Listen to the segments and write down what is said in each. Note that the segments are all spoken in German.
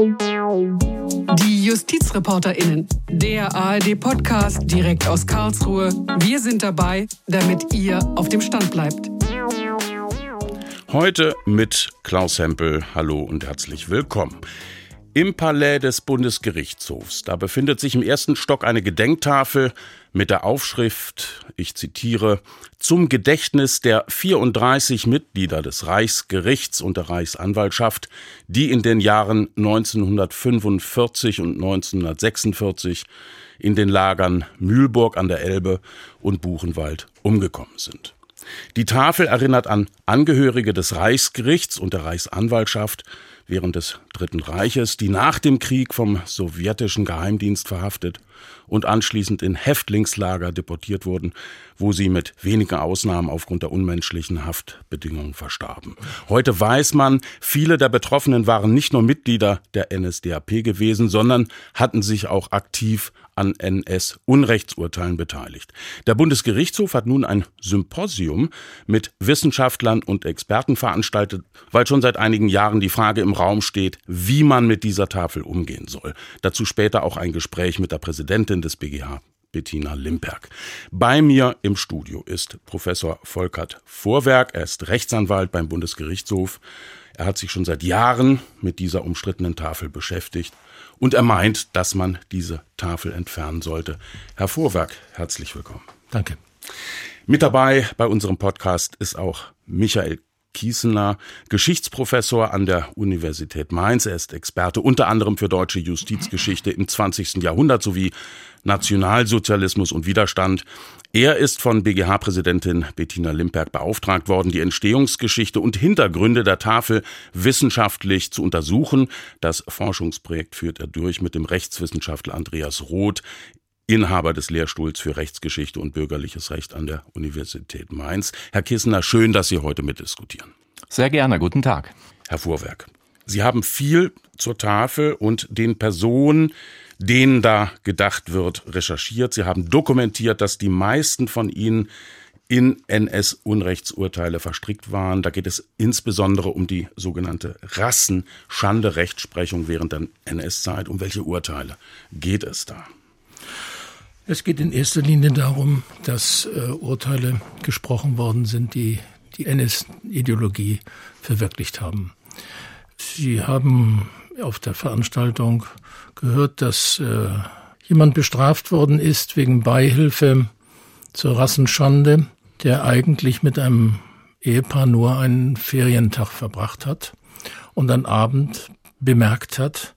Die JustizreporterInnen, der ARD-Podcast direkt aus Karlsruhe. Wir sind dabei, damit ihr auf dem Stand bleibt. Heute mit Klaus Hempel. Hallo und herzlich willkommen. Im Palais des Bundesgerichtshofs. Da befindet sich im ersten Stock eine Gedenktafel mit der Aufschrift, ich zitiere, zum Gedächtnis der 34 Mitglieder des Reichsgerichts und der Reichsanwaltschaft, die in den Jahren 1945 und 1946 in den Lagern Mühlburg an der Elbe und Buchenwald umgekommen sind. Die Tafel erinnert an Angehörige des Reichsgerichts und der Reichsanwaltschaft während des Dritten Reiches, die nach dem Krieg vom sowjetischen Geheimdienst verhaftet und anschließend in Häftlingslager deportiert wurden, wo sie mit wenigen Ausnahmen aufgrund der unmenschlichen Haftbedingungen verstarben. Heute weiß man, viele der Betroffenen waren nicht nur Mitglieder der NSDAP gewesen, sondern hatten sich auch aktiv an NS-Unrechtsurteilen beteiligt. Der Bundesgerichtshof hat nun ein Symposium mit Wissenschaftlern und Experten veranstaltet, weil schon seit einigen Jahren die Frage im Raum steht, wie man mit dieser Tafel umgehen soll. Dazu später auch ein Gespräch mit der Präsidentin des BGH, Bettina Limperg. Bei mir im Studio ist Professor Volkert Vorwerk. Er ist Rechtsanwalt beim Bundesgerichtshof. Er hat sich schon seit Jahren mit dieser umstrittenen Tafel beschäftigt und er meint, dass man diese Tafel entfernen sollte. Herr Vorwerk, herzlich willkommen. Danke. Mit dabei bei unserem Podcast ist auch Michael Kiesener, Geschichtsprofessor an der Universität Mainz. Er ist Experte unter anderem für deutsche Justizgeschichte im 20. Jahrhundert sowie Nationalsozialismus und Widerstand. Er ist von BGH-Präsidentin Bettina Limperg beauftragt worden, die Entstehungsgeschichte und Hintergründe der Tafel wissenschaftlich zu untersuchen. Das Forschungsprojekt führt er durch mit dem Rechtswissenschaftler Andreas Roth, Inhaber des Lehrstuhls für Rechtsgeschichte und bürgerliches Recht an der Universität Mainz. Herr Kissener, schön, dass Sie heute mitdiskutieren. Sehr gerne, guten Tag. Herr Vorwerk, Sie haben viel zur Tafel und den Personen, denen da gedacht wird, recherchiert. Sie haben dokumentiert, dass die meisten von ihnen in NS-Unrechtsurteile verstrickt waren. Da geht es insbesondere um die sogenannte Rassenschande-Rechtsprechung während der NS-Zeit. Um welche Urteile geht es da? Es geht in erster Linie darum, dass äh, Urteile gesprochen worden sind, die die NS-Ideologie verwirklicht haben. Sie haben auf der Veranstaltung gehört, dass äh, jemand bestraft worden ist wegen Beihilfe zur Rassenschande, der eigentlich mit einem Ehepaar nur einen Ferientag verbracht hat und am Abend bemerkt hat,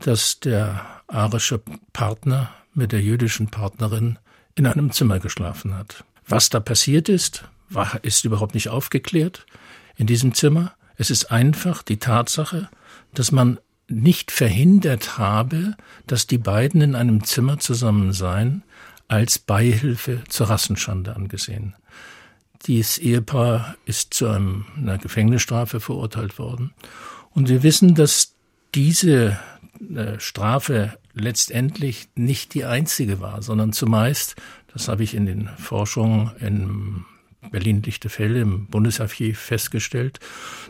dass der arische Partner mit der jüdischen Partnerin in einem Zimmer geschlafen hat. Was da passiert ist, war, ist überhaupt nicht aufgeklärt in diesem Zimmer. Es ist einfach die Tatsache, dass man nicht verhindert habe, dass die beiden in einem Zimmer zusammen seien, als Beihilfe zur Rassenschande angesehen. Dieses Ehepaar ist zu einem, einer Gefängnisstrafe verurteilt worden. Und wir wissen, dass diese äh, Strafe letztendlich nicht die einzige war, sondern zumeist, das habe ich in den Forschungen im Berlin-Lichtefelde im Bundesarchiv festgestellt.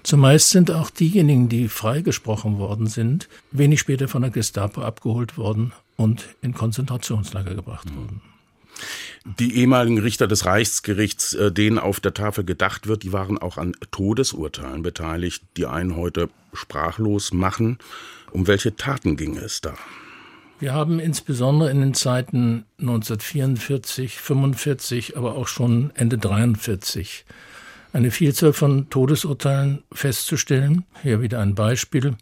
Zumeist sind auch diejenigen, die freigesprochen worden sind, wenig später von der Gestapo abgeholt worden und in Konzentrationslager gebracht worden. Die ehemaligen Richter des Reichsgerichts, äh, denen auf der Tafel gedacht wird, die waren auch an Todesurteilen beteiligt, die einen heute sprachlos machen. Um welche Taten ging es da? Wir haben insbesondere in den Zeiten 1944, 45, aber auch schon Ende 43 eine Vielzahl von Todesurteilen festzustellen. Hier wieder ein Beispiel.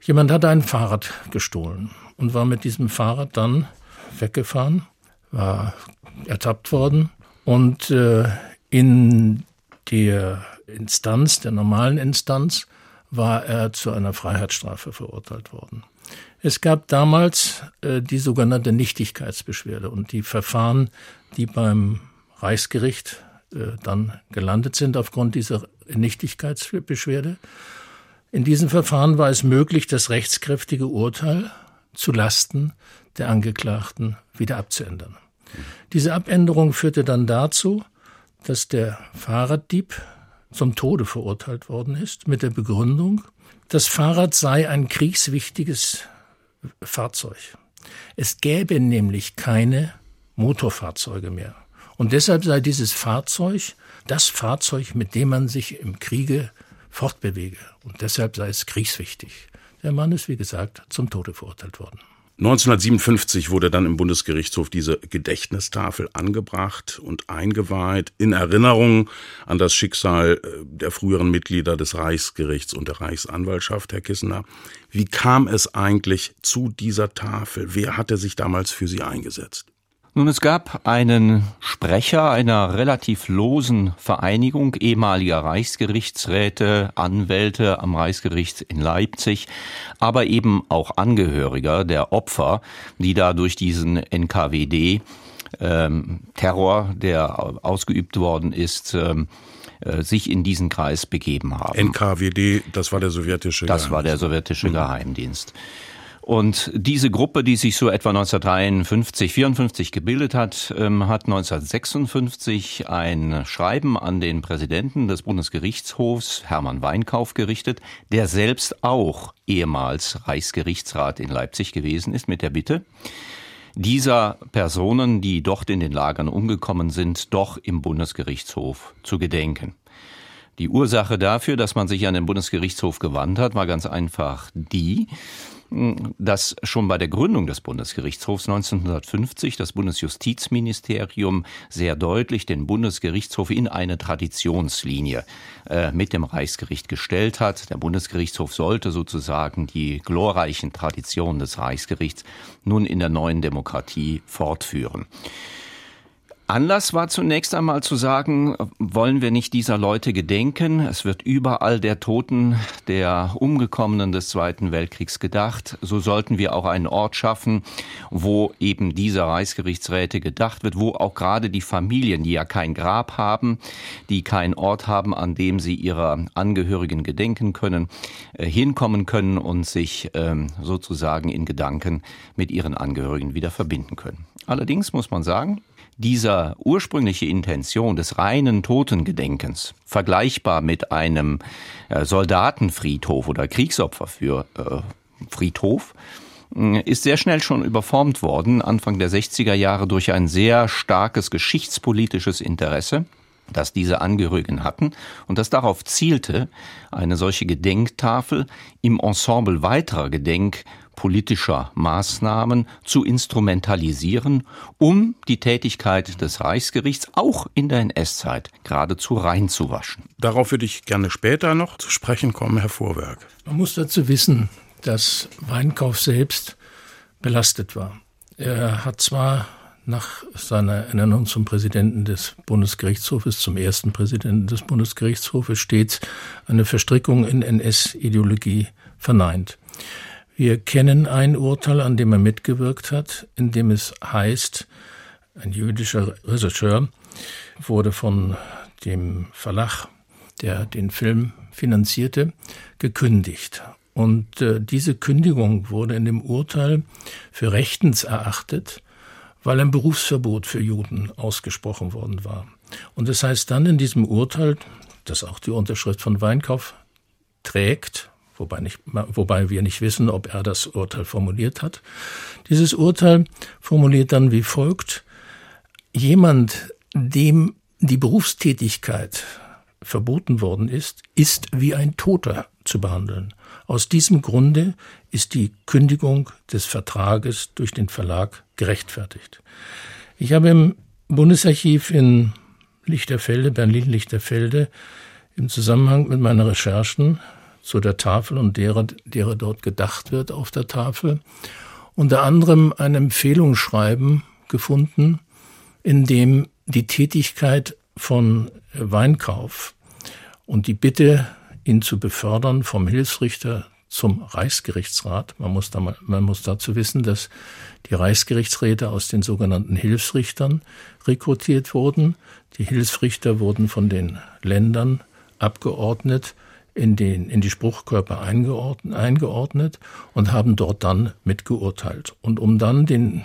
Jemand hatte ein Fahrrad gestohlen und war mit diesem Fahrrad dann weggefahren, war ertappt worden und äh, in der Instanz, der normalen Instanz, war er zu einer Freiheitsstrafe verurteilt worden. Es gab damals äh, die sogenannte Nichtigkeitsbeschwerde und die Verfahren, die beim Reichsgericht äh, dann gelandet sind aufgrund dieser Nichtigkeitsbeschwerde. In diesem Verfahren war es möglich, das rechtskräftige Urteil zu Lasten der Angeklagten wieder abzuändern. Diese Abänderung führte dann dazu, dass der Fahrraddieb zum Tode verurteilt worden ist, mit der Begründung, das Fahrrad sei ein kriegswichtiges Fahrzeug. Es gäbe nämlich keine Motorfahrzeuge mehr. Und deshalb sei dieses Fahrzeug das Fahrzeug, mit dem man sich im Kriege fortbewege. Und deshalb sei es kriegswichtig. Der Mann ist, wie gesagt, zum Tode verurteilt worden. 1957 wurde dann im Bundesgerichtshof diese Gedächtnistafel angebracht und eingeweiht in Erinnerung an das Schicksal äh, der früheren Mitglieder des Reichsgerichts und der Reichsanwaltschaft, Herr Kissener. Wie kam es eigentlich zu dieser Tafel? Wer hatte sich damals für sie eingesetzt? Nun, es gab einen Sprecher einer relativ losen Vereinigung ehemaliger Reichsgerichtsräte, Anwälte am Reichsgericht in Leipzig, aber eben auch Angehöriger der Opfer, die da durch diesen NKWD ähm, Terror, der ausgeübt worden ist, ähm, äh, sich in diesen Kreis begeben haben. NKWD, das war der sowjetische Das Geheimdienst. war der sowjetische mhm. Und diese Gruppe, die sich so etwa 1953, 54 gebildet hat, ähm, hat 1956 ein Schreiben an den Präsidenten des Bundesgerichtshofs, Hermann Weinkauf, gerichtet, der selbst auch ehemals Reichsgerichtsrat in Leipzig gewesen ist, mit der Bitte, dieser Personen, die dort in den Lagern umgekommen sind, doch im Bundesgerichtshof zu gedenken. Die Ursache dafür, dass man sich an den Bundesgerichtshof gewandt hat, war ganz einfach die, dass schon bei der Gründung des Bundesgerichtshofs 1950 das Bundesjustizministerium sehr deutlich den Bundesgerichtshof in eine Traditionslinie äh, mit dem Reichsgericht gestellt hat. Der Bundesgerichtshof sollte sozusagen die glorreichen Traditionen des Reichsgerichts nun in der neuen Demokratie fortführen. Anlass war zunächst einmal zu sagen, wollen wir nicht dieser Leute gedenken? Es wird überall der Toten, der Umgekommenen des Zweiten Weltkriegs gedacht. So sollten wir auch einen Ort schaffen, wo eben dieser Reichsgerichtsräte gedacht wird, wo auch gerade die Familien, die ja kein Grab haben, die keinen Ort haben, an dem sie ihrer Angehörigen gedenken können, äh, hinkommen können und sich ähm, sozusagen in Gedanken mit ihren Angehörigen wieder verbinden können. Allerdings muss man sagen, dieser ursprüngliche Intention des reinen Totengedenkens, vergleichbar mit einem äh, Soldatenfriedhof oder Kriegsopfer für äh, Friedhof, äh, ist sehr schnell schon überformt worden, Anfang der 60er Jahre durch ein sehr starkes geschichtspolitisches Interesse das diese Angehörigen hatten und das darauf zielte, eine solche Gedenktafel im Ensemble weiterer Gedenk politischer Maßnahmen zu instrumentalisieren, um die Tätigkeit des Reichsgerichts auch in der NS-Zeit geradezu reinzuwaschen. Darauf würde ich gerne später noch zu sprechen kommen, Herr Vorwerk. Man muss dazu wissen, dass Weinkauf selbst belastet war. Er hat zwar nach seiner Ernennung zum Präsidenten des Bundesgerichtshofes, zum ersten Präsidenten des Bundesgerichtshofes, stets eine Verstrickung in NS-Ideologie verneint. Wir kennen ein Urteil, an dem er mitgewirkt hat, in dem es heißt, ein jüdischer Regisseur wurde von dem Verlag, der den Film finanzierte, gekündigt. Und äh, diese Kündigung wurde in dem Urteil für rechtens erachtet, weil ein Berufsverbot für Juden ausgesprochen worden war. Und es das heißt dann in diesem Urteil, das auch die Unterschrift von Weinkauf trägt, wobei, nicht, wobei wir nicht wissen, ob er das Urteil formuliert hat. Dieses Urteil formuliert dann wie folgt, jemand, dem die Berufstätigkeit verboten worden ist, ist wie ein Toter zu behandeln. Aus diesem Grunde ist die Kündigung des Vertrages durch den Verlag gerechtfertigt. Ich habe im Bundesarchiv in Lichterfelde, Berlin-Lichterfelde, im Zusammenhang mit meinen Recherchen zu der Tafel und derer, derer dort gedacht wird auf der Tafel. Unter anderem ein Empfehlungsschreiben gefunden, in dem die Tätigkeit von Weinkauf und die Bitte, ihn zu befördern vom Hilfsrichter zum Reichsgerichtsrat. Man muss, da, man muss dazu wissen, dass die Reichsgerichtsräte aus den sogenannten Hilfsrichtern rekrutiert wurden. Die Hilfsrichter wurden von den Ländern abgeordnet in, den, in die Spruchkörper eingeordnet, eingeordnet und haben dort dann mitgeurteilt. Und um dann den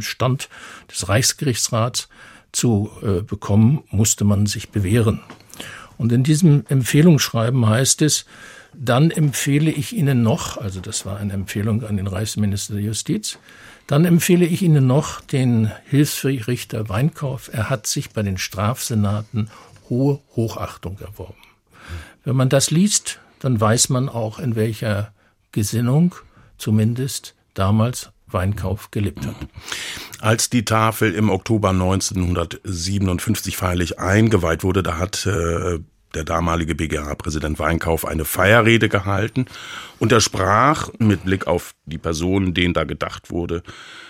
Stand des Reichsgerichtsrats zu äh, bekommen, musste man sich bewähren. Und in diesem Empfehlungsschreiben heißt es, Dann empfehle ich Ihnen noch, also das war eine Empfehlung an den Reichsminister der Justiz, dann empfehle ich Ihnen noch den Hilfsrichter Weinkauf. Er hat sich bei den Strafsenaten hohe Hochachtung erworben. Wenn man das liest, dann weiß man auch, in welcher Gesinnung zumindest damals Weinkauf gelebt hat. Als die Tafel im Oktober 1957 feierlich eingeweiht wurde, da hat äh, der damalige BGH-Präsident Weinkauf eine Feierrede gehalten und er sprach mit Blick auf die Personen, denen da gedacht wurde,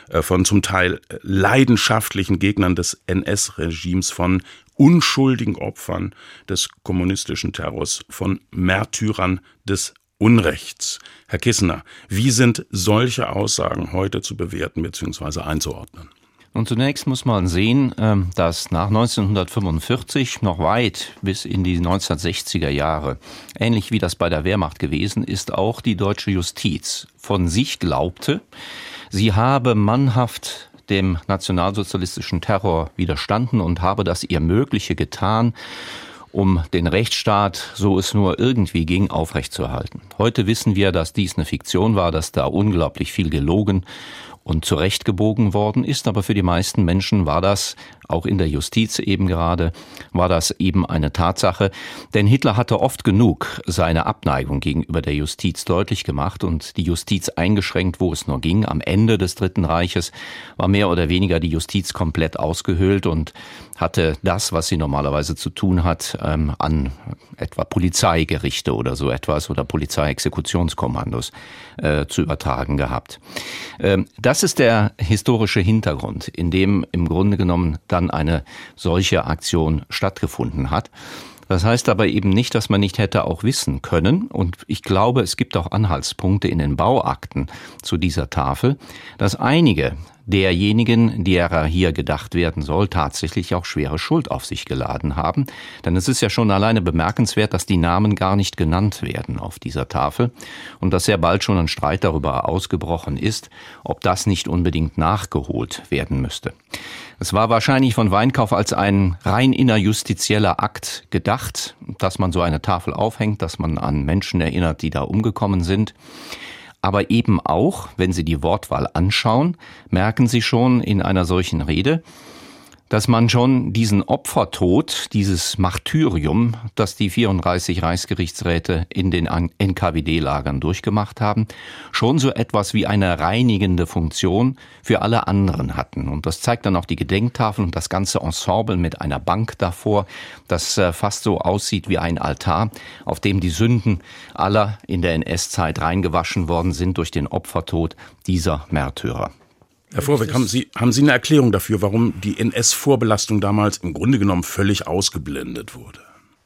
äh, von zum Teil leidenschaftlichen Gegnern des NS-Regimes, von unschuldigen Opfern des kommunistischen Terrors, von Märtyrern des Unrechts. Herr Kissener, wie sind solche Aussagen heute zu bewerten bzw. einzuordnen? Und zunächst muss man sehen, ähm, dass nach 1945 noch weit bis in die 1960er Jahre, ähnlich wie das bei der Wehrmacht gewesen ist, auch die deutsche Justiz von sich glaubte, sie habe mannhaft dem nationalsozialistischen Terror widerstanden und habe das ihr Mögliche getan, um den Rechtsstaat, so es nur irgendwie ging, aufrechtzuerhalten. Heute wissen wir, dass dies eine Fiktion war, dass da unglaublich viel gelogen und zurechtgebogen worden ist. Aber für die meisten Menschen war das, auch in der Justiz eben gerade, war das eben eine Tatsache. Denn Hitler hatte oft genug seine Abneigung gegenüber der Justiz deutlich gemacht und die Justiz eingeschränkt, wo es nur ging. Am Ende des Dritten Reiches war mehr oder weniger die Justiz komplett ausgehöhlt und hatte das, was sie normalerweise zu tun hat, ähm, an etwa Polizeigerichte oder so etwas oder Polizeiexekutionskommandos äh, zu übertragen gehabt. Ähm, das ist der historische Hintergrund, in dem im Grunde genommen dann eine solche Aktion stattgefunden hat. Das heißt aber eben nicht, dass man nicht hätte auch wissen können. Und ich glaube, es gibt auch Anhaltspunkte in den Bauakten zu dieser Tafel, dass einige derjenigen, derer hier gedacht werden soll, tatsächlich auch schwere Schuld auf sich geladen haben. Denn es ist ja schon alleine bemerkenswert, dass die Namen gar nicht genannt werden auf dieser Tafel und dass sehr bald schon ein Streit darüber ausgebrochen ist, ob das nicht unbedingt nachgeholt werden müsste. Es war wahrscheinlich von Weinkauf als ein rein innerjustizieller Akt gedacht, dass man so eine Tafel aufhängt, dass man an Menschen erinnert, die da umgekommen sind. Aber eben auch, wenn Sie die Wortwahl anschauen, merken Sie schon in einer solchen Rede, dass man schon diesen Opfertod, dieses Martyrium, das die 34 Reichsgerichtsräte in den NKWD-Lagern durchgemacht haben, schon so etwas wie eine reinigende Funktion für alle anderen hatten. Und das zeigt dann auch die Gedenktafel und das ganze Ensemble mit einer Bank davor, das äh, fast so aussieht wie ein Altar, auf dem die Sünden aller in der NS-Zeit reingewaschen worden sind durch den Opfertod dieser Märtyrer. Herr Vorweg, haben Sie, haben Sie eine Erklärung dafür, warum die NS-Vorbelastung damals im Grunde genommen völlig ausgeblendet wurde?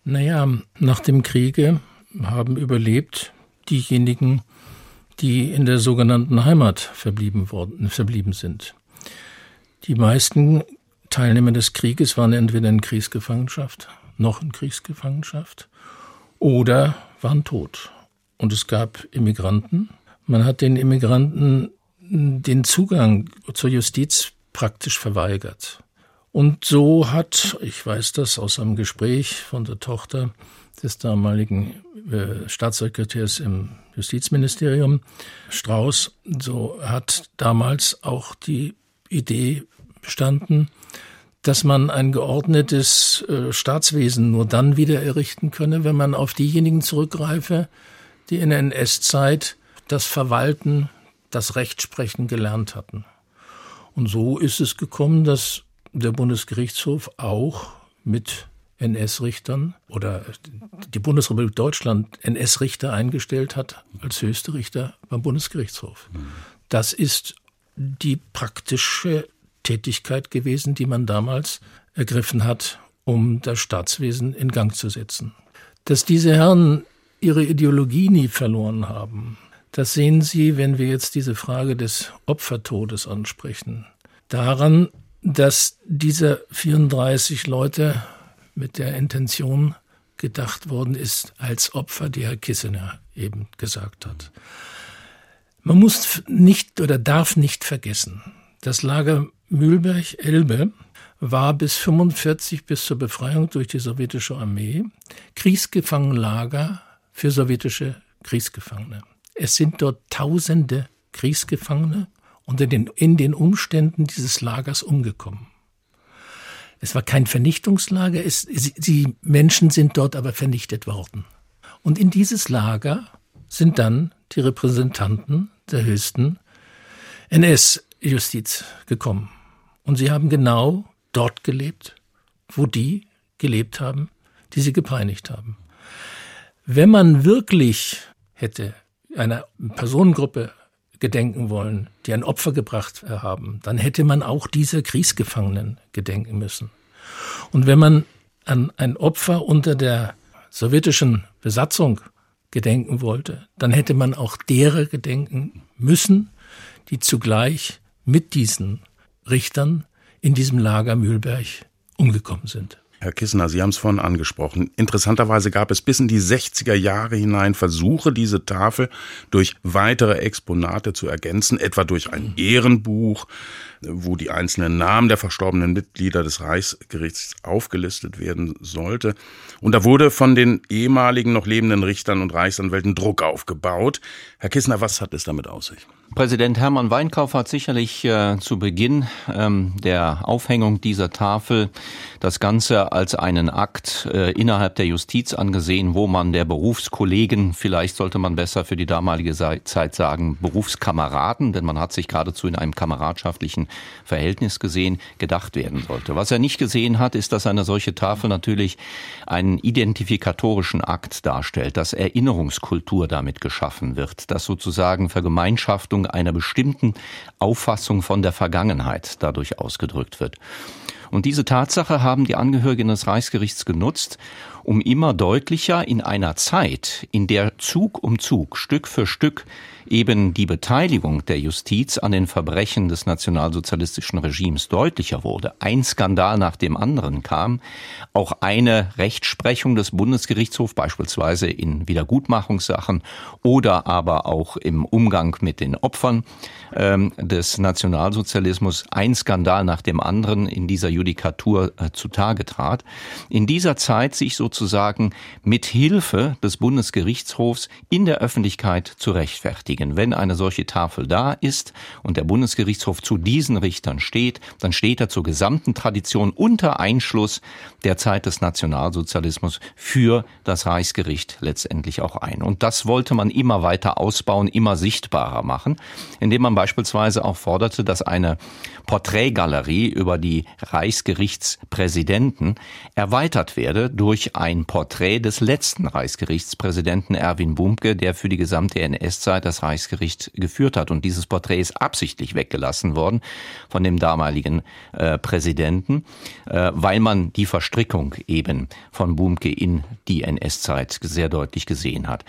Naja, nach dem Kriege haben überlebt diejenigen, die in der sogenannten Heimat verblieben, worden, verblieben sind. Die meisten Teilnehmer des Krieges waren entweder in Kriegsgefangenschaft, noch in Kriegsgefangenschaft oder waren tot. Und es gab Immigranten. Man hat den Immigranten den Zugang zur Justiz praktisch verweigert. Und so hat, ich weiß das aus einem Gespräch von der Tochter des damaligen äh, Staatssekretärs im Justizministerium, Strauß, so hat damals auch die Idee bestanden, dass man ein geordnetes äh, Staatswesen nur dann wieder errichten könne, wenn man auf diejenigen zurückgreife, die in der NS-Zeit das Verwalten das Rechtsprechen gelernt hatten. Und so ist es gekommen, dass der Bundesgerichtshof auch mit NS-Richtern oder die Bundesrepublik Deutschland NS-Richter eingestellt hat als höchste Richter beim Bundesgerichtshof. Das ist die praktische Tätigkeit gewesen, die man damals ergriffen hat, um das Staatswesen in Gang zu setzen. Dass diese Herren ihre Ideologie nie verloren haben, das sehen Sie, wenn wir jetzt diese Frage des Opfertodes ansprechen, daran, dass diese 34 Leute mit der Intention gedacht worden ist als Opfer, die Herr Kissener eben gesagt hat. Man muss nicht oder darf nicht vergessen, das Lager Mühlberg-Elbe war bis 45 bis zur Befreiung durch die sowjetische Armee Kriegsgefangenenlager für sowjetische Kriegsgefangene. Es sind dort tausende Kriegsgefangene unter den, in den Umständen dieses Lagers umgekommen. Es war kein Vernichtungslager, es, die Menschen sind dort aber vernichtet worden. Und in dieses Lager sind dann die Repräsentanten der höchsten NS-Justiz gekommen. Und sie haben genau dort gelebt, wo die gelebt haben, die sie gepeinigt haben. Wenn man wirklich hätte einer Personengruppe gedenken wollen, die ein Opfer gebracht haben, dann hätte man auch diese Kriegsgefangenen gedenken müssen. Und wenn man an ein Opfer unter der sowjetischen Besatzung gedenken wollte, dann hätte man auch derer gedenken müssen, die zugleich mit diesen Richtern in diesem Lager Mühlberg umgekommen sind. Herr Kissner, Sie haben es vorhin angesprochen. Interessanterweise gab es bis in die 60er Jahre hinein Versuche, diese Tafel durch weitere Exponate zu ergänzen, etwa durch ein Ehrenbuch, wo die einzelnen Namen der verstorbenen Mitglieder des Reichsgerichts aufgelistet werden sollte. Und da wurde von den ehemaligen noch lebenden Richtern und Reichsanwälten Druck aufgebaut. Herr Kissner, was hat es damit aus sich? Präsident Hermann Weinkauf hat sicherlich äh, zu Beginn ähm, der Aufhängung dieser Tafel das Ganze als einen Akt äh, innerhalb der Justiz angesehen, wo man der Berufskollegen, vielleicht sollte man besser für die damalige Zeit sagen, Berufskameraden, denn man hat sich geradezu in einem kameradschaftlichen Verhältnis gesehen, gedacht werden sollte. Was er nicht gesehen hat, ist, dass eine solche Tafel natürlich einen identifikatorischen Akt darstellt, dass Erinnerungskultur damit geschaffen wird, dass sozusagen Vergemeinschaftung einer bestimmten Auffassung von der Vergangenheit dadurch ausgedrückt wird. Und diese Tatsache haben die Angehörigen des Reichsgerichts genutzt, um immer deutlicher in einer Zeit, in der Zug um Zug, Stück für Stück eben die Beteiligung der Justiz an den Verbrechen des nationalsozialistischen Regimes deutlicher wurde, ein Skandal nach dem anderen kam, auch eine Rechtsprechung des Bundesgerichtshofs beispielsweise in Wiedergutmachungssachen oder aber auch im Umgang mit den Opfern ähm, des Nationalsozialismus, ein Skandal nach dem anderen in dieser Judikatur äh, zutage trat. In dieser Zeit sich sozusagen sozusagen mit Hilfe des Bundesgerichtshofs in der Öffentlichkeit zu rechtfertigen. Wenn eine solche Tafel da ist und der Bundesgerichtshof zu diesen Richtern steht, dann steht er zur gesamten Tradition unter Einschluss der Zeit des Nationalsozialismus für das Reichsgericht letztendlich auch ein. Und das wollte man immer weiter ausbauen, immer sichtbarer machen, indem man beispielsweise auch forderte, dass eine Porträtgalerie über die Reichsgerichtspräsidenten erweitert werde durch ein Porträt des letzten Reichsgerichtspräsidenten Erwin Bumke, der für die gesamte NS-Zeit das Reichsgericht geführt hat. Und dieses Porträt ist absichtlich weggelassen worden von dem damaligen äh, Präsidenten, äh, weil man die Verstrickung eben von Bumke in die NS-Zeit sehr deutlich gesehen hat.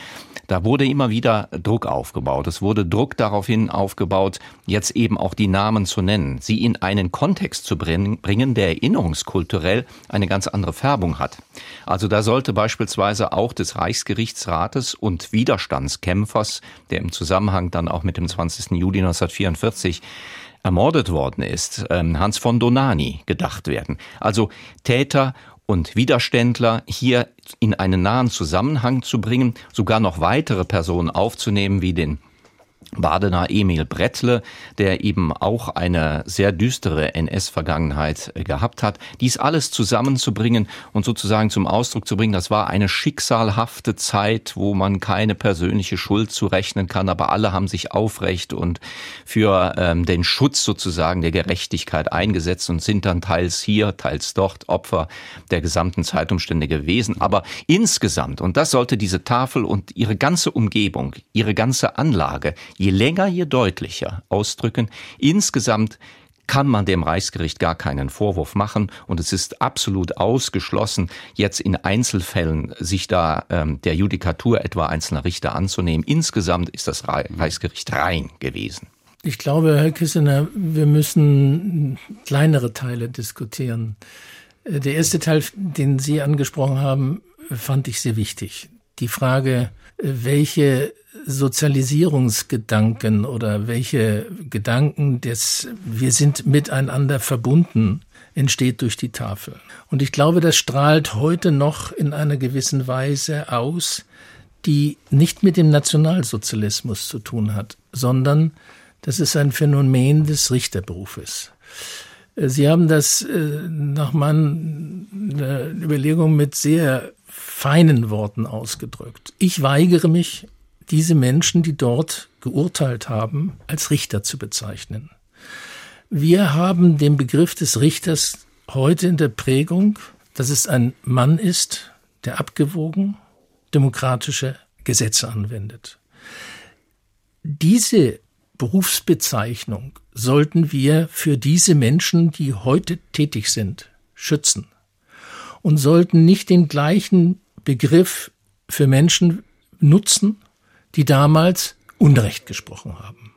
Da wurde immer wieder Druck aufgebaut. Es wurde Druck daraufhin aufgebaut, jetzt eben auch die Namen zu nennen, sie in einen Kontext zu bringen, der erinnerungskulturell eine ganz andere Färbung hat. Also da sollte beispielsweise auch des Reichsgerichtsrates und Widerstandskämpfers, der im Zusammenhang dann auch mit dem 20. Juli 1944 ermordet worden ist, ähm, Hans von Donani, gedacht werden. Also Täter und Widerständler hier in einen nahen Zusammenhang zu bringen, sogar noch weitere Personen aufzunehmen, wie den Badener Emil Brettle, der eben auch eine sehr düstere NS-Vergangenheit gehabt hat. Dies alles zusammenzubringen und sozusagen zum Ausdruck zu bringen, das war eine schicksalhafte Zeit, wo man keine persönliche Schuld zurechnen kann, aber alle haben sich aufrecht und für ähm, den Schutz sozusagen der Gerechtigkeit eingesetzt und sind dann teils hier, teils dort Opfer der gesamten Zeitumstände gewesen. Aber insgesamt, und das sollte diese Tafel und ihre ganze Umgebung, ihre ganze Anlage, je länger, je deutlicher ausdrücken. Insgesamt kann man dem Reichsgericht gar keinen Vorwurf machen und es ist absolut ausgeschlossen, jetzt in Einzelfällen sich da ähm, der Judikatur etwa einzelner Richter anzunehmen. Insgesamt ist das Reichsgericht rein gewesen. Ich glaube, Herr Kissener, wir müssen kleinere Teile diskutieren. Äh, der erste Teil, den Sie angesprochen haben, fand ich sehr wichtig. Die Frage, äh, welche Sozialisierungsgedanken oder welche Gedanken des wir sind miteinander verbunden entsteht durch die Tafel. Und ich glaube, das strahlt heute noch in einer gewissen Weise aus, die nicht mit dem Nationalsozialismus zu tun hat, sondern das ist ein Phänomen des Richterberufes. Sie haben das äh, nach meinen äh, Überlegungen mit sehr feinen Worten ausgedrückt. Ich weigere mich, diese Menschen, die dort geurteilt haben, als Richter zu bezeichnen. Wir haben den Begriff des Richters heute in der Prägung, dass es ein Mann ist, der abgewogen demokratische Gesetze anwendet. Diese Berufsbezeichnung sollten wir für diese Menschen, die heute tätig sind, schützen und sollten nicht den gleichen Begriff für Menschen nutzen, die damals Unrecht gesprochen haben.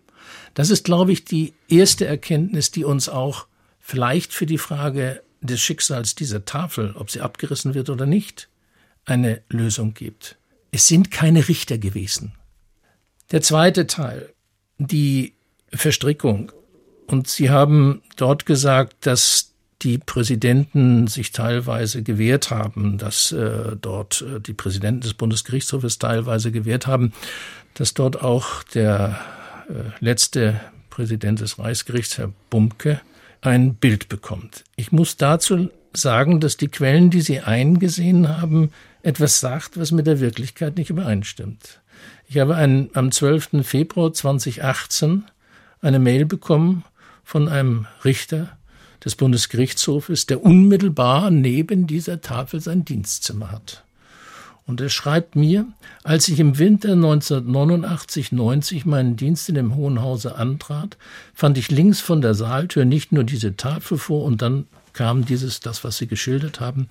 Das ist, glaube ich, die erste Erkenntnis, die uns auch vielleicht für die Frage des Schicksals dieser Tafel, ob sie abgerissen wird oder nicht, eine Lösung gibt. Es sind keine Richter gewesen. Der zweite Teil die Verstrickung. Und Sie haben dort gesagt, dass die Präsidenten sich teilweise gewehrt haben, dass äh, dort äh, die Präsidenten des Bundesgerichtshofes teilweise gewehrt haben, dass dort auch der äh, letzte Präsident des Reichsgerichts, Herr Bumke, ein Bild bekommt. Ich muss dazu sagen, dass die Quellen, die Sie eingesehen haben, etwas sagt, was mit der Wirklichkeit nicht übereinstimmt. Ich habe ein, am 12. Februar 2018 eine Mail bekommen von einem Richter des Bundesgerichtshofes, der unmittelbar neben dieser Tafel sein Dienstzimmer hat. Und er schreibt mir, als ich im Winter 1989-90 meinen Dienst in dem Hohen Hause antrat, fand ich links von der Saaltür nicht nur diese Tafel vor und dann kam dieses, das, was Sie geschildert haben,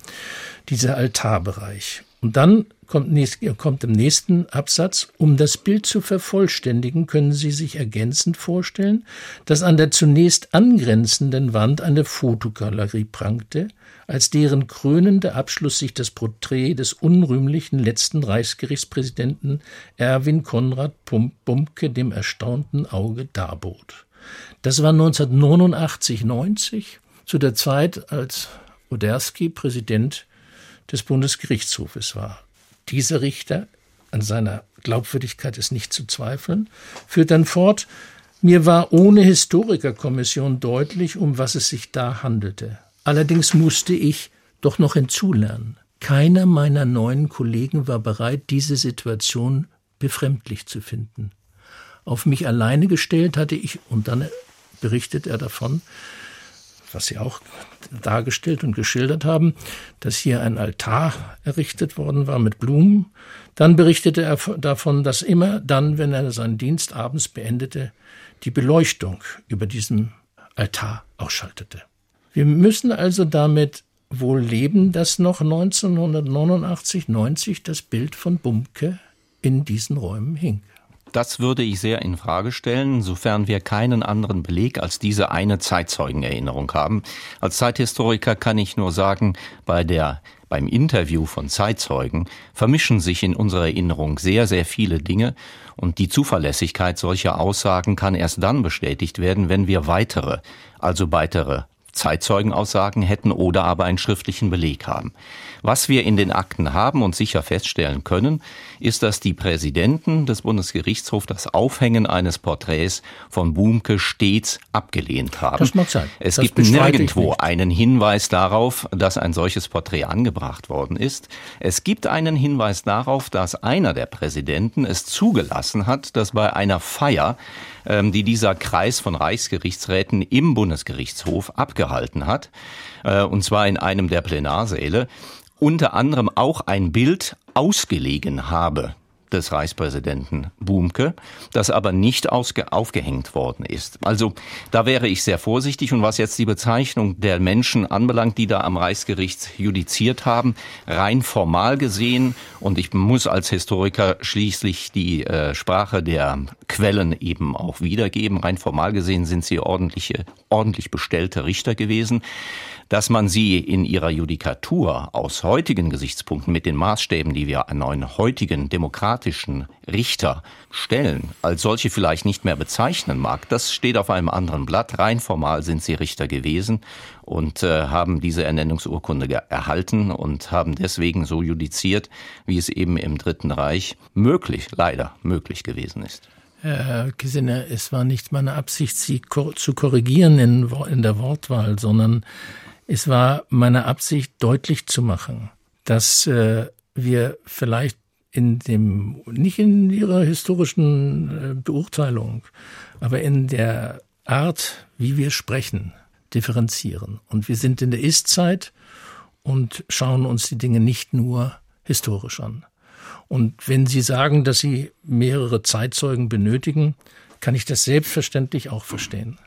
dieser Altarbereich. Und dann kommt, kommt im nächsten Absatz, um das Bild zu vervollständigen, können Sie sich ergänzend vorstellen, dass an der zunächst angrenzenden Wand eine Fotogalerie prangte, als deren krönender Abschluss sich das Porträt des unrühmlichen letzten Reichsgerichtspräsidenten Erwin Konrad Bumke dem erstaunten Auge darbot. Das war 1989, 90, zu der Zeit, als Oderski Präsident des Bundesgerichtshofes war. Dieser Richter, an seiner Glaubwürdigkeit ist nicht zu zweifeln, führt dann fort, mir war ohne Historikerkommission deutlich, um was es sich da handelte. Allerdings musste ich doch noch hinzulernen. Keiner meiner neuen Kollegen war bereit, diese Situation befremdlich zu finden. Auf mich alleine gestellt hatte ich, und dann berichtet er davon, was Sie auch dargestellt und geschildert haben, dass hier ein Altar errichtet worden war mit Blumen. Dann berichtete er davon, dass immer dann, wenn er seinen Dienst abends beendete, die Beleuchtung über diesem Altar ausschaltete. Wir müssen also damit wohl leben, dass noch 1989, 90 das Bild von Bumke in diesen Räumen hing. Das würde ich sehr in Frage stellen, sofern wir keinen anderen Beleg als diese eine Zeitzeugenerinnerung haben. Als Zeithistoriker kann ich nur sagen, bei der beim Interview von Zeitzeugen vermischen sich in unserer Erinnerung sehr, sehr viele Dinge und die Zuverlässigkeit solcher Aussagen kann erst dann bestätigt werden, wenn wir weitere, also weitere Zeitzeugenaussagen hätten oder aber einen schriftlichen Beleg haben. Was wir in den Akten haben und sicher feststellen können, ist, dass die Präsidenten des Bundesgerichtshofs das Aufhängen eines Porträts von Bumke stets abgelehnt haben. Das mag sein. Es das gibt nirgendwo einen Hinweis darauf, dass ein solches Porträt angebracht worden ist. Es gibt einen Hinweis darauf, dass einer der Präsidenten es zugelassen hat, dass bei einer Feier, die dieser Kreis von Reichsgerichtsräten im Bundesgerichtshof abgehalten hat, äh, und zwar in einem der Plenarsäle, unter anderem auch ein Bild ausgelegen habe des Reichspräsidenten Bumke, das aber nicht aufgehängt worden ist. Also da wäre ich sehr vorsichtig und was jetzt die Bezeichnung der Menschen anbelangt, die da am Reichsgericht judiziert haben, rein formal gesehen und ich muss als Historiker schließlich die äh, Sprache der Quellen eben auch wiedergeben, rein formal gesehen sind sie ordentliche, ordentlich bestellte Richter gewesen dass man sie in ihrer Judikatur aus heutigen Gesichtspunkten mit den Maßstäben, die wir an einen heutigen demokratischen Richter stellen, als solche vielleicht nicht mehr bezeichnen mag, das steht auf einem anderen Blatt. Rein formal sind sie Richter gewesen und äh, haben diese Ernennungsurkunde erhalten und haben deswegen so judiziert, wie es eben im Dritten Reich möglich, leider möglich gewesen ist. Herr Kissinger, es war nicht meine Absicht, Sie zu korrigieren in, in der Wortwahl, sondern es war meine Absicht, deutlich zu machen, dass äh, wir vielleicht in dem, nicht in ihrer historischen äh, Beurteilung, aber in der Art, wie wir sprechen, differenzieren. Und wir sind in der Ist-Zeit und schauen uns die Dinge nicht nur historisch an. Und wenn Sie sagen, dass Sie mehrere Zeitzeugen benötigen, kann ich das selbstverständlich auch verstehen.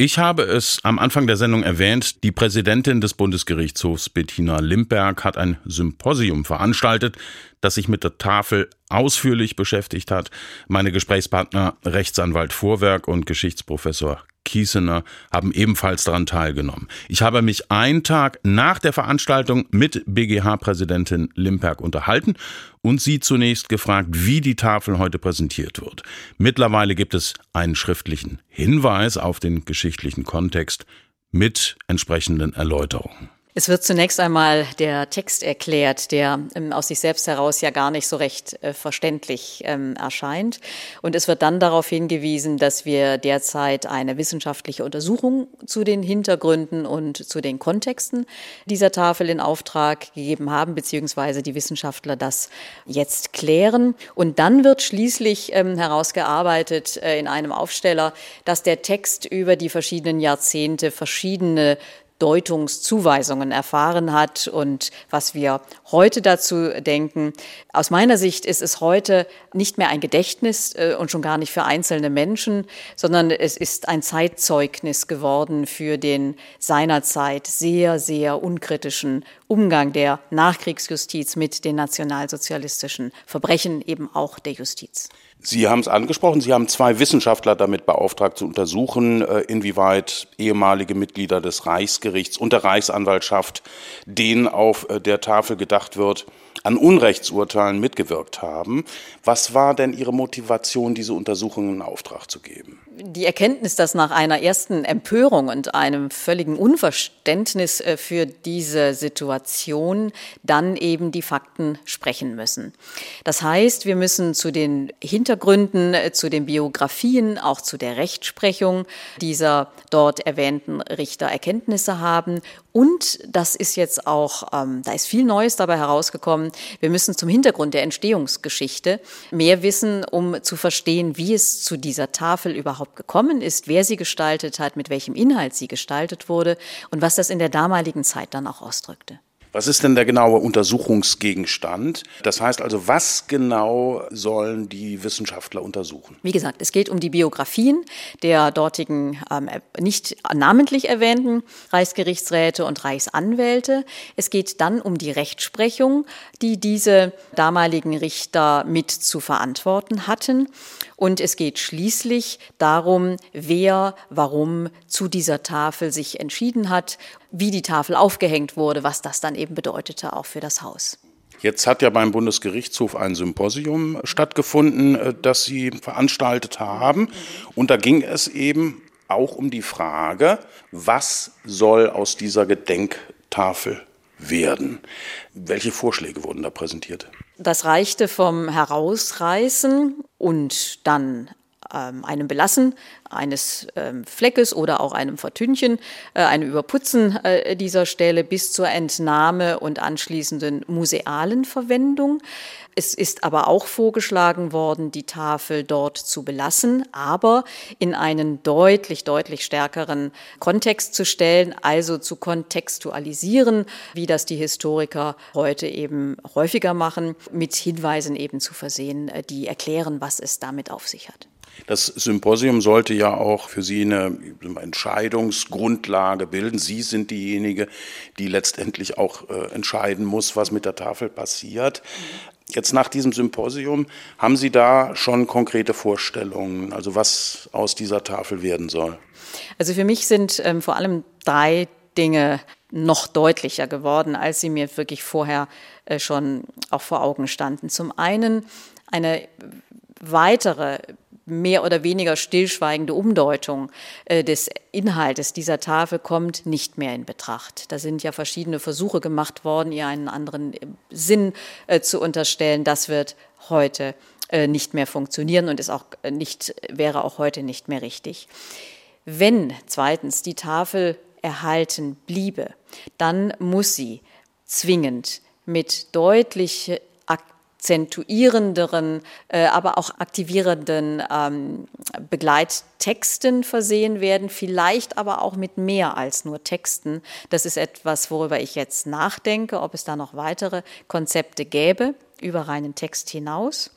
Ich habe es am Anfang der Sendung erwähnt, die Präsidentin des Bundesgerichtshofs Bettina Limberg hat ein Symposium veranstaltet, das sich mit der Tafel ausführlich beschäftigt hat. Meine Gesprächspartner Rechtsanwalt Vorwerk und Geschichtsprofessor Kiesener haben ebenfalls daran teilgenommen. Ich habe mich einen Tag nach der Veranstaltung mit BGH-Präsidentin Limperk unterhalten und sie zunächst gefragt, wie die Tafel heute präsentiert wird. Mittlerweile gibt es einen schriftlichen Hinweis auf den geschichtlichen Kontext mit entsprechenden Erläuterungen. Es wird zunächst einmal der Text erklärt, der ähm, aus sich selbst heraus ja gar nicht so recht äh, verständlich ähm, erscheint. Und es wird dann darauf hingewiesen, dass wir derzeit eine wissenschaftliche Untersuchung zu den Hintergründen und zu den Kontexten dieser Tafel in Auftrag gegeben haben, beziehungsweise die Wissenschaftler das jetzt klären. Und dann wird schließlich ähm, herausgearbeitet äh, in einem Aufsteller, dass der Text über die verschiedenen Jahrzehnte verschiedene Deutungszuweisungen erfahren hat und was wir heute dazu denken. Aus meiner Sicht ist es heute nicht mehr ein Gedächtnis äh, und schon gar nicht für einzelne Menschen, sondern es ist ein Zeitzeugnis geworden für den seinerzeit sehr, sehr unkritischen Umgang der Nachkriegsjustiz mit den nationalsozialistischen Verbrechen eben auch der Justiz. Sie haben es angesprochen, Sie haben zwei Wissenschaftler damit beauftragt zu untersuchen, äh, inwieweit ehemalige Mitglieder des Reichsgerichts und der Reichsanwaltschaft, denen auf äh, der Tafel gedacht wird, an Unrechtsurteilen mitgewirkt haben. Was war denn Ihre Motivation, diese Untersuchungen in Auftrag zu geben? Die Erkenntnis, dass nach einer ersten Empörung und einem völligen Unverständnis äh, für diese Situation dann eben die Fakten sprechen müssen. Das heißt, wir müssen zu den Hintergründen, äh, zu den Biografien, auch zu der Rechtsprechung dieser dort erwähnten Richter Erkenntnisse haben und das ist jetzt auch, ähm, da ist viel Neues dabei herausgekommen. Wir müssen zum Hintergrund der Entstehungsgeschichte mehr wissen, um zu verstehen, wie es zu dieser Tafel überhaupt gekommen ist, wer sie gestaltet hat, mit welchem Inhalt sie gestaltet wurde und was das in der damaligen Zeit dann auch ausdrückte. Was ist denn der genaue Untersuchungsgegenstand? Das heißt also, was genau sollen die Wissenschaftler untersuchen? Wie gesagt, es geht um die Biografien der dortigen ähm, nicht namentlich erwähnten Reichsgerichtsräte und Reichsanwälte. Es geht dann um die Rechtsprechung, die diese damaligen Richter mit zu verantworten hatten. Und es geht schließlich darum, wer warum zu dieser Tafel sich entschieden hat, wie die Tafel aufgehängt wurde, was das dann eben bedeutete auch für das Haus. Jetzt hat ja beim Bundesgerichtshof ein Symposium stattgefunden, äh, das Sie veranstaltet haben. Und da ging es eben auch um die Frage, was soll aus dieser Gedenktafel werden? Welche Vorschläge wurden da präsentiert? Das reichte vom Herausreißen und dann ähm, einem Belassen eines ähm, Fleckes oder auch einem Vertünchen, äh, einem Überputzen äh, dieser Stelle bis zur Entnahme und anschließenden musealen Verwendung. Es ist aber auch vorgeschlagen worden, die Tafel dort zu belassen, aber in einen deutlich, deutlich stärkeren Kontext zu stellen, also zu kontextualisieren, wie das die Historiker heute eben häufiger machen, mit Hinweisen eben zu versehen, äh, die erklären, was es damit auf sich hat. Das Symposium sollte ja auch für Sie eine Entscheidungsgrundlage bilden. Sie sind diejenige, die letztendlich auch äh, entscheiden muss, was mit der Tafel passiert. Jetzt nach diesem Symposium, haben Sie da schon konkrete Vorstellungen, also was aus dieser Tafel werden soll? Also für mich sind ähm, vor allem drei Dinge noch deutlicher geworden, als sie mir wirklich vorher äh, schon auch vor Augen standen. Zum einen eine weitere mehr oder weniger stillschweigende Umdeutung äh, des Inhaltes dieser Tafel kommt nicht mehr in Betracht. Da sind ja verschiedene Versuche gemacht worden, ihr einen anderen äh, Sinn äh, zu unterstellen. Das wird heute nicht mehr funktionieren und ist auch nicht, wäre auch heute nicht mehr richtig. Wenn zweitens die Tafel erhalten bliebe, dann muss sie zwingend mit deutlich akzentuierenderen, äh, aber auch aktivierenden ähm, Begleittexten versehen werden, vielleicht aber auch mit mehr als nur Texten. Das ist etwas, worüber ich jetzt nachdenke, ob es da noch weitere Konzepte gäbe über reinen Text hinaus.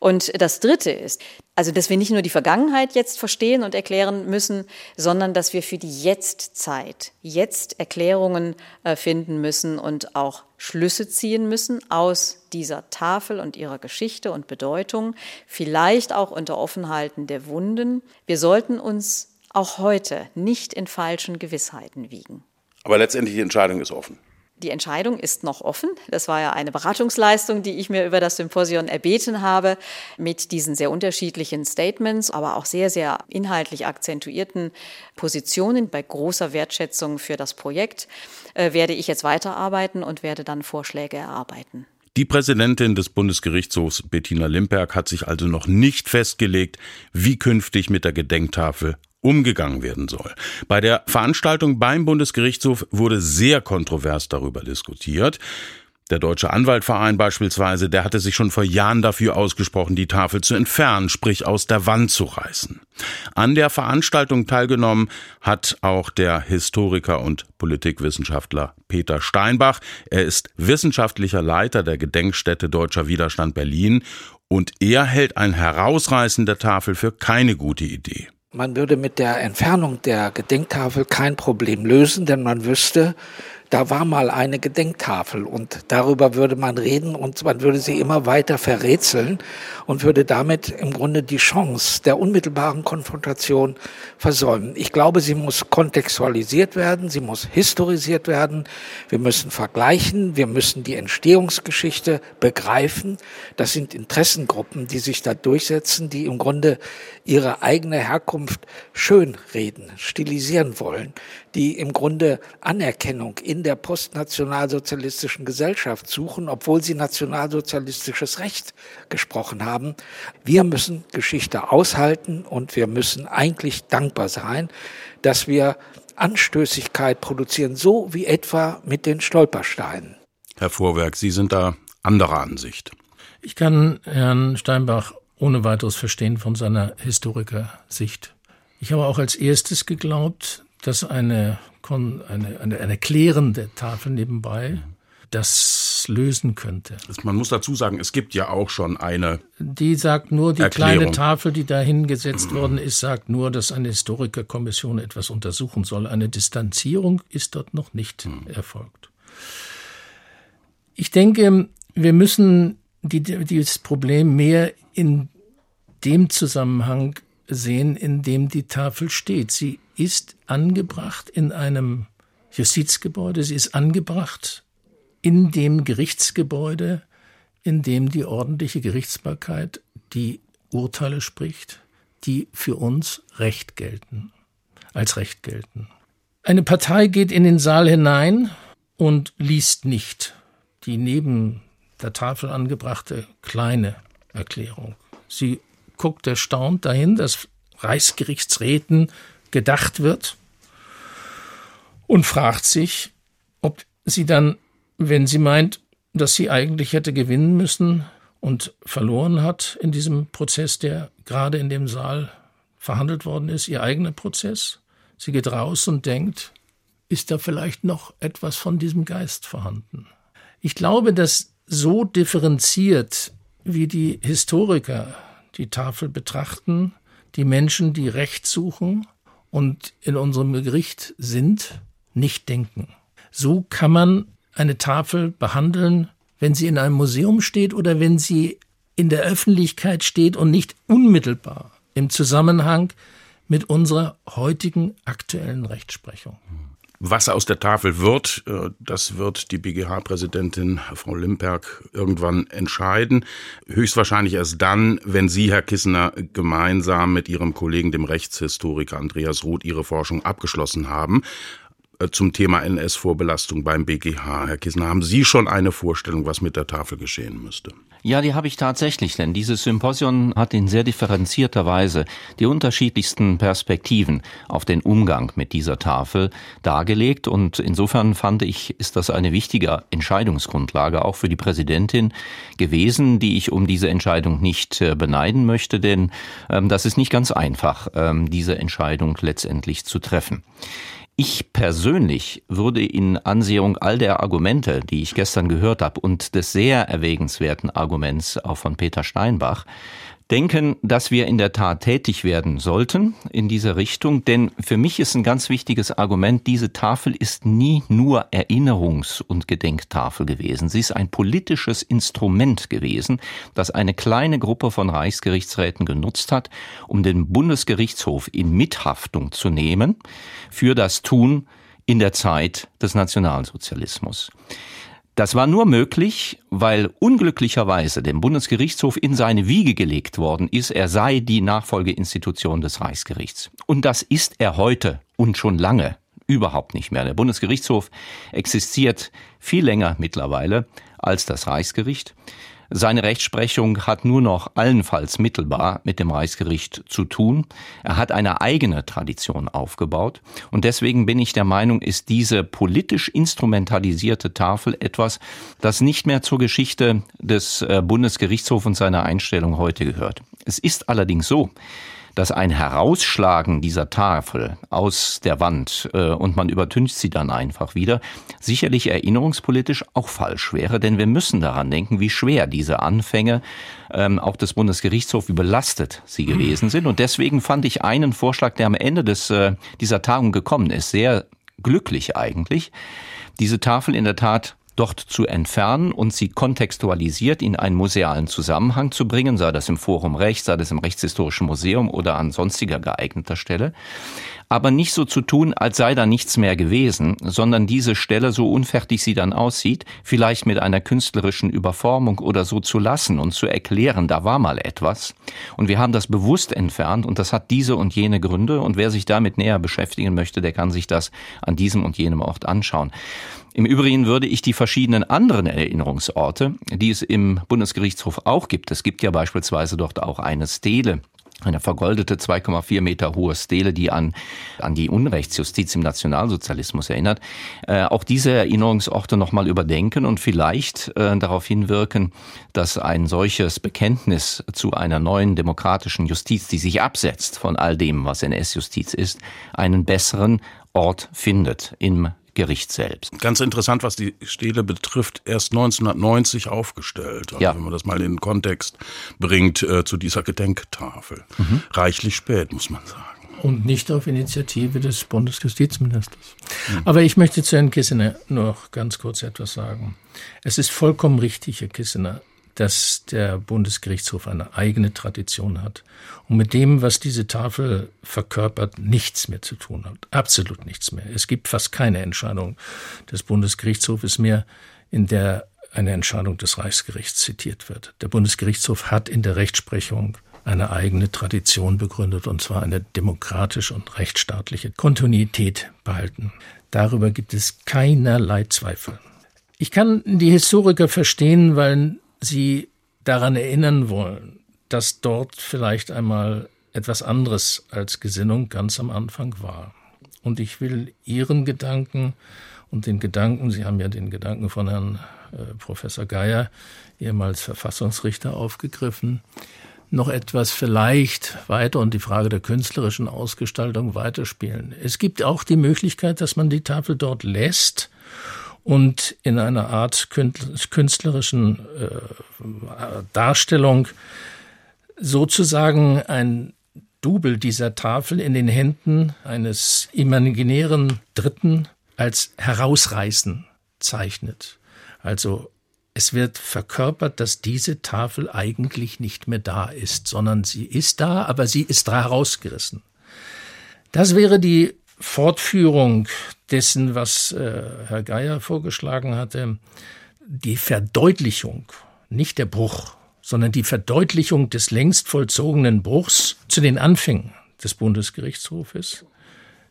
Und das Dritte ist, also dass wir nicht nur die Vergangenheit jetzt verstehen und erklären müssen, sondern dass wir für die Jetztzeit jetzt Erklärungen äh, finden müssen und auch Schlüsse ziehen müssen aus dieser Tafel und ihrer Geschichte und Bedeutung, vielleicht auch unter Offenhalten der Wunden. Wir sollten uns auch heute nicht in falschen Gewissheiten wiegen. Aber letztendlich die Entscheidung ist offen. Die Entscheidung ist noch offen. Das war ja eine Beratungsleistung, die ich mir über das Symposion erbeten habe, mit diesen sehr unterschiedlichen Statements, aber auch sehr, sehr inhaltlich akzentuierten Positionen bei großer Wertschätzung für das Projekt, äh, werde ich jetzt weiterarbeiten und werde dann Vorschläge erarbeiten. Die Präsidentin des Bundesgerichtshofs Bettina Limperk hat sich also noch nicht festgelegt, wie künftig mit der Gedenktafel umgegangen werden soll. Bei der Veranstaltung beim Bundesgerichtshof wurde sehr kontrovers darüber diskutiert. Der Deutsche Anwaltverein beispielsweise, der hatte sich schon vor Jahren dafür ausgesprochen, die Tafel zu entfernen, sprich aus der Wand zu reißen. An der Veranstaltung teilgenommen hat auch der Historiker und Politikwissenschaftler Peter Steinbach. Er ist wissenschaftlicher Leiter der Gedenkstätte Deutscher Widerstand Berlin und er hält ein Herausreißen der Tafel für keine gute Idee. Man würde mit der Entfernung der Gedenktafel kein Problem lösen, denn man wüsste, da war mal eine Gedenktafel und darüber würde man reden und man würde sie immer weiter verrätseln und würde damit im Grunde die Chance der unmittelbaren Konfrontation versäumen. Ich glaube, sie muss kontextualisiert werden, sie muss historisiert werden, wir müssen vergleichen, wir müssen die Entstehungsgeschichte begreifen. Das sind Interessengruppen, die sich da durchsetzen, die im Grunde ihre eigene Herkunft schönreden, stilisieren wollen, die im Grunde Anerkennung in der postnationalsozialistischen Gesellschaft suchen, obwohl sie nationalsozialistisches Recht gesprochen haben. Wir müssen Geschichte aushalten und wir müssen eigentlich dankbar sein, dass wir Anstößigkeit produzieren, so wie etwa mit den Stolpersteinen. Herr Vorwerk, Sie sind da anderer Ansicht. Ich kann Herrn Steinbach ohne weiteres verstehen von seiner Historikersicht. Ich habe auch als erstes geglaubt, dass eine, eine, eine, eine klärende Tafel nebenbei das lösen könnte. Man muss dazu sagen, es gibt ja auch schon eine. Die sagt nur, die Erklärung. kleine Tafel, die da hingesetzt worden ist, sagt nur, dass eine Historikerkommission etwas untersuchen soll. Eine Distanzierung ist dort noch nicht mhm. erfolgt. Ich denke, wir müssen die, dieses Problem mehr in dem Zusammenhang sehen, in dem die Tafel steht. Sie ist angebracht in einem Justizgebäude, sie ist angebracht in dem Gerichtsgebäude, in dem die ordentliche Gerichtsbarkeit die Urteile spricht, die für uns Recht gelten, als Recht gelten. Eine Partei geht in den Saal hinein und liest nicht die neben der Tafel angebrachte kleine Erklärung. Sie guckt erstaunt dahin, dass Reichsgerichtsräten gedacht wird und fragt sich, ob sie dann, wenn sie meint, dass sie eigentlich hätte gewinnen müssen und verloren hat in diesem Prozess, der gerade in dem Saal verhandelt worden ist, ihr eigener Prozess, sie geht raus und denkt, ist da vielleicht noch etwas von diesem Geist vorhanden? Ich glaube, dass so differenziert, wie die Historiker die Tafel betrachten, die Menschen, die Recht suchen und in unserem Gericht sind, nicht denken. So kann man eine Tafel behandeln, wenn sie in einem Museum steht oder wenn sie in der Öffentlichkeit steht und nicht unmittelbar im Zusammenhang mit unserer heutigen aktuellen Rechtsprechung. Was aus der Tafel wird, äh, das wird die BGH-Präsidentin Frau Limperk irgendwann entscheiden. Höchstwahrscheinlich erst dann, wenn Sie, Herr Kissner, gemeinsam mit Ihrem Kollegen, dem Rechtshistoriker Andreas Ruth, Ihre Forschung abgeschlossen haben. Äh, zum Thema NS-Vorbelastung beim BGH. Herr Kissner, haben Sie schon eine Vorstellung, was mit der Tafel geschehen müsste? Ja, die habe ich tatsächlich, denn dieses Symposion hat in sehr differenzierter Weise die unterschiedlichsten Perspektiven auf den Umgang mit dieser Tafel dargelegt und insofern fand ich, ist das eine wichtige Entscheidungsgrundlage auch für die Präsidentin gewesen, die ich um diese Entscheidung nicht äh, beneiden möchte, denn ähm, das ist nicht ganz einfach, ähm, diese Entscheidung letztendlich zu treffen. Ich persönlich würde in Ansehung all der Argumente, die ich gestern gehört habe und des sehr erwägenswerten Arguments auch von Peter Steinbach, denken, dass wir in der Tat tätig werden sollten in dieser Richtung, denn für mich ist ein ganz wichtiges Argument, diese Tafel ist nie nur Erinnerungs- und Gedenktafel gewesen. Sie ist ein politisches Instrument gewesen, das eine kleine Gruppe von Reichsgerichtsräten genutzt hat, um den Bundesgerichtshof in Mithaftung zu nehmen für das Tun in der Zeit des Nationalsozialismus. Das war nur möglich, weil unglücklicherweise dem Bundesgerichtshof in seine Wiege gelegt worden ist, er sei die Nachfolgeinstitution des Reichsgerichts. Und das ist er heute und schon lange überhaupt nicht mehr. Der Bundesgerichtshof existiert viel länger mittlerweile als das Reichsgericht. Seine Rechtsprechung hat nur noch allenfalls mittelbar mit dem Reichsgericht zu tun. Er hat eine eigene Tradition aufgebaut. Und deswegen bin ich der Meinung, ist diese politisch instrumentalisierte Tafel etwas, das nicht mehr zur Geschichte des äh, Bundesgerichtshofs und seiner Einstellung heute gehört. Es ist allerdings so, dass ein Herausschlagen dieser Tafel aus der Wand äh, und man übertüncht sie dann einfach wieder, sicherlich erinnerungspolitisch auch falsch wäre, denn wir müssen daran denken, wie schwer diese Anfänge ähm, auch des Bundesgerichtshofs, wie belastet sie gewesen sind. Und deswegen fand ich einen Vorschlag, der am Ende des, äh, dieser Tagung gekommen ist, sehr glücklich eigentlich, diese Tafel in der Tat dort zu entfernen und sie kontextualisiert in einen musealen Zusammenhang zu bringen, sei das im Forum Recht, sei das im Rechtshistorischen Museum oder an sonstiger geeigneter Stelle. Aber nicht so zu tun, als sei da nichts mehr gewesen, sondern diese Stelle, so unfertig sie dann aussieht, vielleicht mit einer künstlerischen Überformung oder so zu lassen und zu erklären, da war mal etwas. Und wir haben das bewusst entfernt und das hat diese und jene Gründe. Und wer sich damit näher beschäftigen möchte, der kann sich das an diesem und jenem Ort anschauen. Im Übrigen würde ich die verschiedenen anderen Erinnerungsorte, die es im Bundesgerichtshof auch gibt, es gibt ja beispielsweise dort auch eine Stele, eine vergoldete 2,4 Meter hohe Stele, die an, an die Unrechtsjustiz im Nationalsozialismus erinnert, äh, auch diese Erinnerungsorte nochmal überdenken und vielleicht äh, darauf hinwirken, dass ein solches Bekenntnis zu einer neuen demokratischen Justiz, die sich absetzt von all dem, was NS-Justiz ist, einen besseren Ort findet im Gericht selbst. Ganz interessant, was die Stele betrifft, erst 1990 aufgestellt. Also ja. Wenn man das mal in den Kontext bringt äh, zu dieser Gedenktafel. Mhm. Reichlich spät, muss man sagen. Und nicht auf Initiative des Bundesjustizministers. Mhm. Aber ich möchte zu Herrn Kissener noch ganz kurz etwas sagen. Es ist vollkommen richtig, Herr Kissener, dass der Bundesgerichtshof eine eigene Tradition hat und mit dem, was diese Tafel verkörpert, nichts mehr zu tun hat. Absolut nichts mehr. Es gibt fast keine Entscheidung des Bundesgerichtshofes mehr, in der eine Entscheidung des Reichsgerichts zitiert wird. Der Bundesgerichtshof hat in der Rechtsprechung eine eigene Tradition begründet, und zwar eine demokratische und rechtsstaatliche Kontinuität behalten. Darüber gibt es keinerlei Zweifel. Ich kann die Historiker verstehen, weil Sie daran erinnern wollen, dass dort vielleicht einmal etwas anderes als Gesinnung ganz am Anfang war. Und ich will Ihren Gedanken und den Gedanken, Sie haben ja den Gedanken von Herrn äh, Professor Geier, ehemals Verfassungsrichter, aufgegriffen, noch etwas vielleicht weiter und die Frage der künstlerischen Ausgestaltung weiterspielen. Es gibt auch die Möglichkeit, dass man die Tafel dort lässt und in einer Art künstlerischen äh, Darstellung sozusagen ein Double dieser Tafel in den Händen eines imaginären Dritten als herausreißen zeichnet. Also es wird verkörpert, dass diese Tafel eigentlich nicht mehr da ist, sondern sie ist da, aber sie ist herausgerissen. Das wäre die Fortführung dessen, was äh, Herr Geier vorgeschlagen hatte, die Verdeutlichung, nicht der Bruch, sondern die Verdeutlichung des längst vollzogenen Bruchs zu den Anfängen des Bundesgerichtshofes.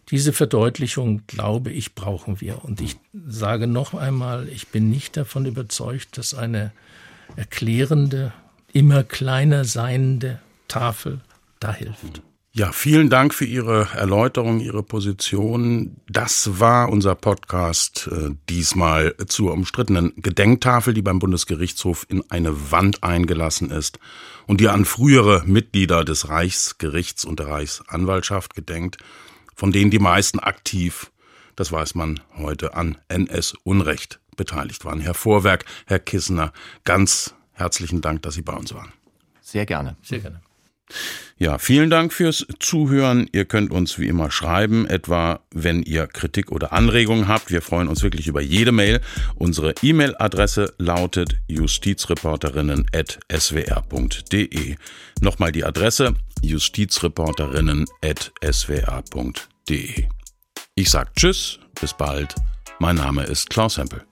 Diese Verdeutlichung, glaube ich, brauchen wir. Und ich sage noch einmal, ich bin nicht davon überzeugt, dass eine erklärende, immer kleiner seiende Tafel da hilft. Ja, vielen Dank für Ihre Erläuterung, Ihre Position. Das war unser Podcast äh, diesmal zur umstrittenen Gedenktafel, die beim Bundesgerichtshof in eine Wand eingelassen ist und die an frühere Mitglieder des Reichsgerichts und der Reichsanwaltschaft gedenkt, von denen die meisten aktiv, das weiß man heute, an NS-Unrecht beteiligt waren. Herr Vorwerk, Herr Kissner, ganz herzlichen Dank, dass Sie bei uns waren. Sehr gerne. Sehr gerne. Ja, vielen Dank fürs Zuhören. Ihr könnt uns wie immer schreiben, etwa wenn ihr Kritik oder Anregungen habt. Wir freuen uns wirklich über jede Mail. Unsere E-Mail-Adresse lautet justizreporterinnen.swr.de. Nochmal die Adresse justizreporterinnen.swr.de. Ich sag Tschüss, bis bald. Mein Name ist Klaus Hempel.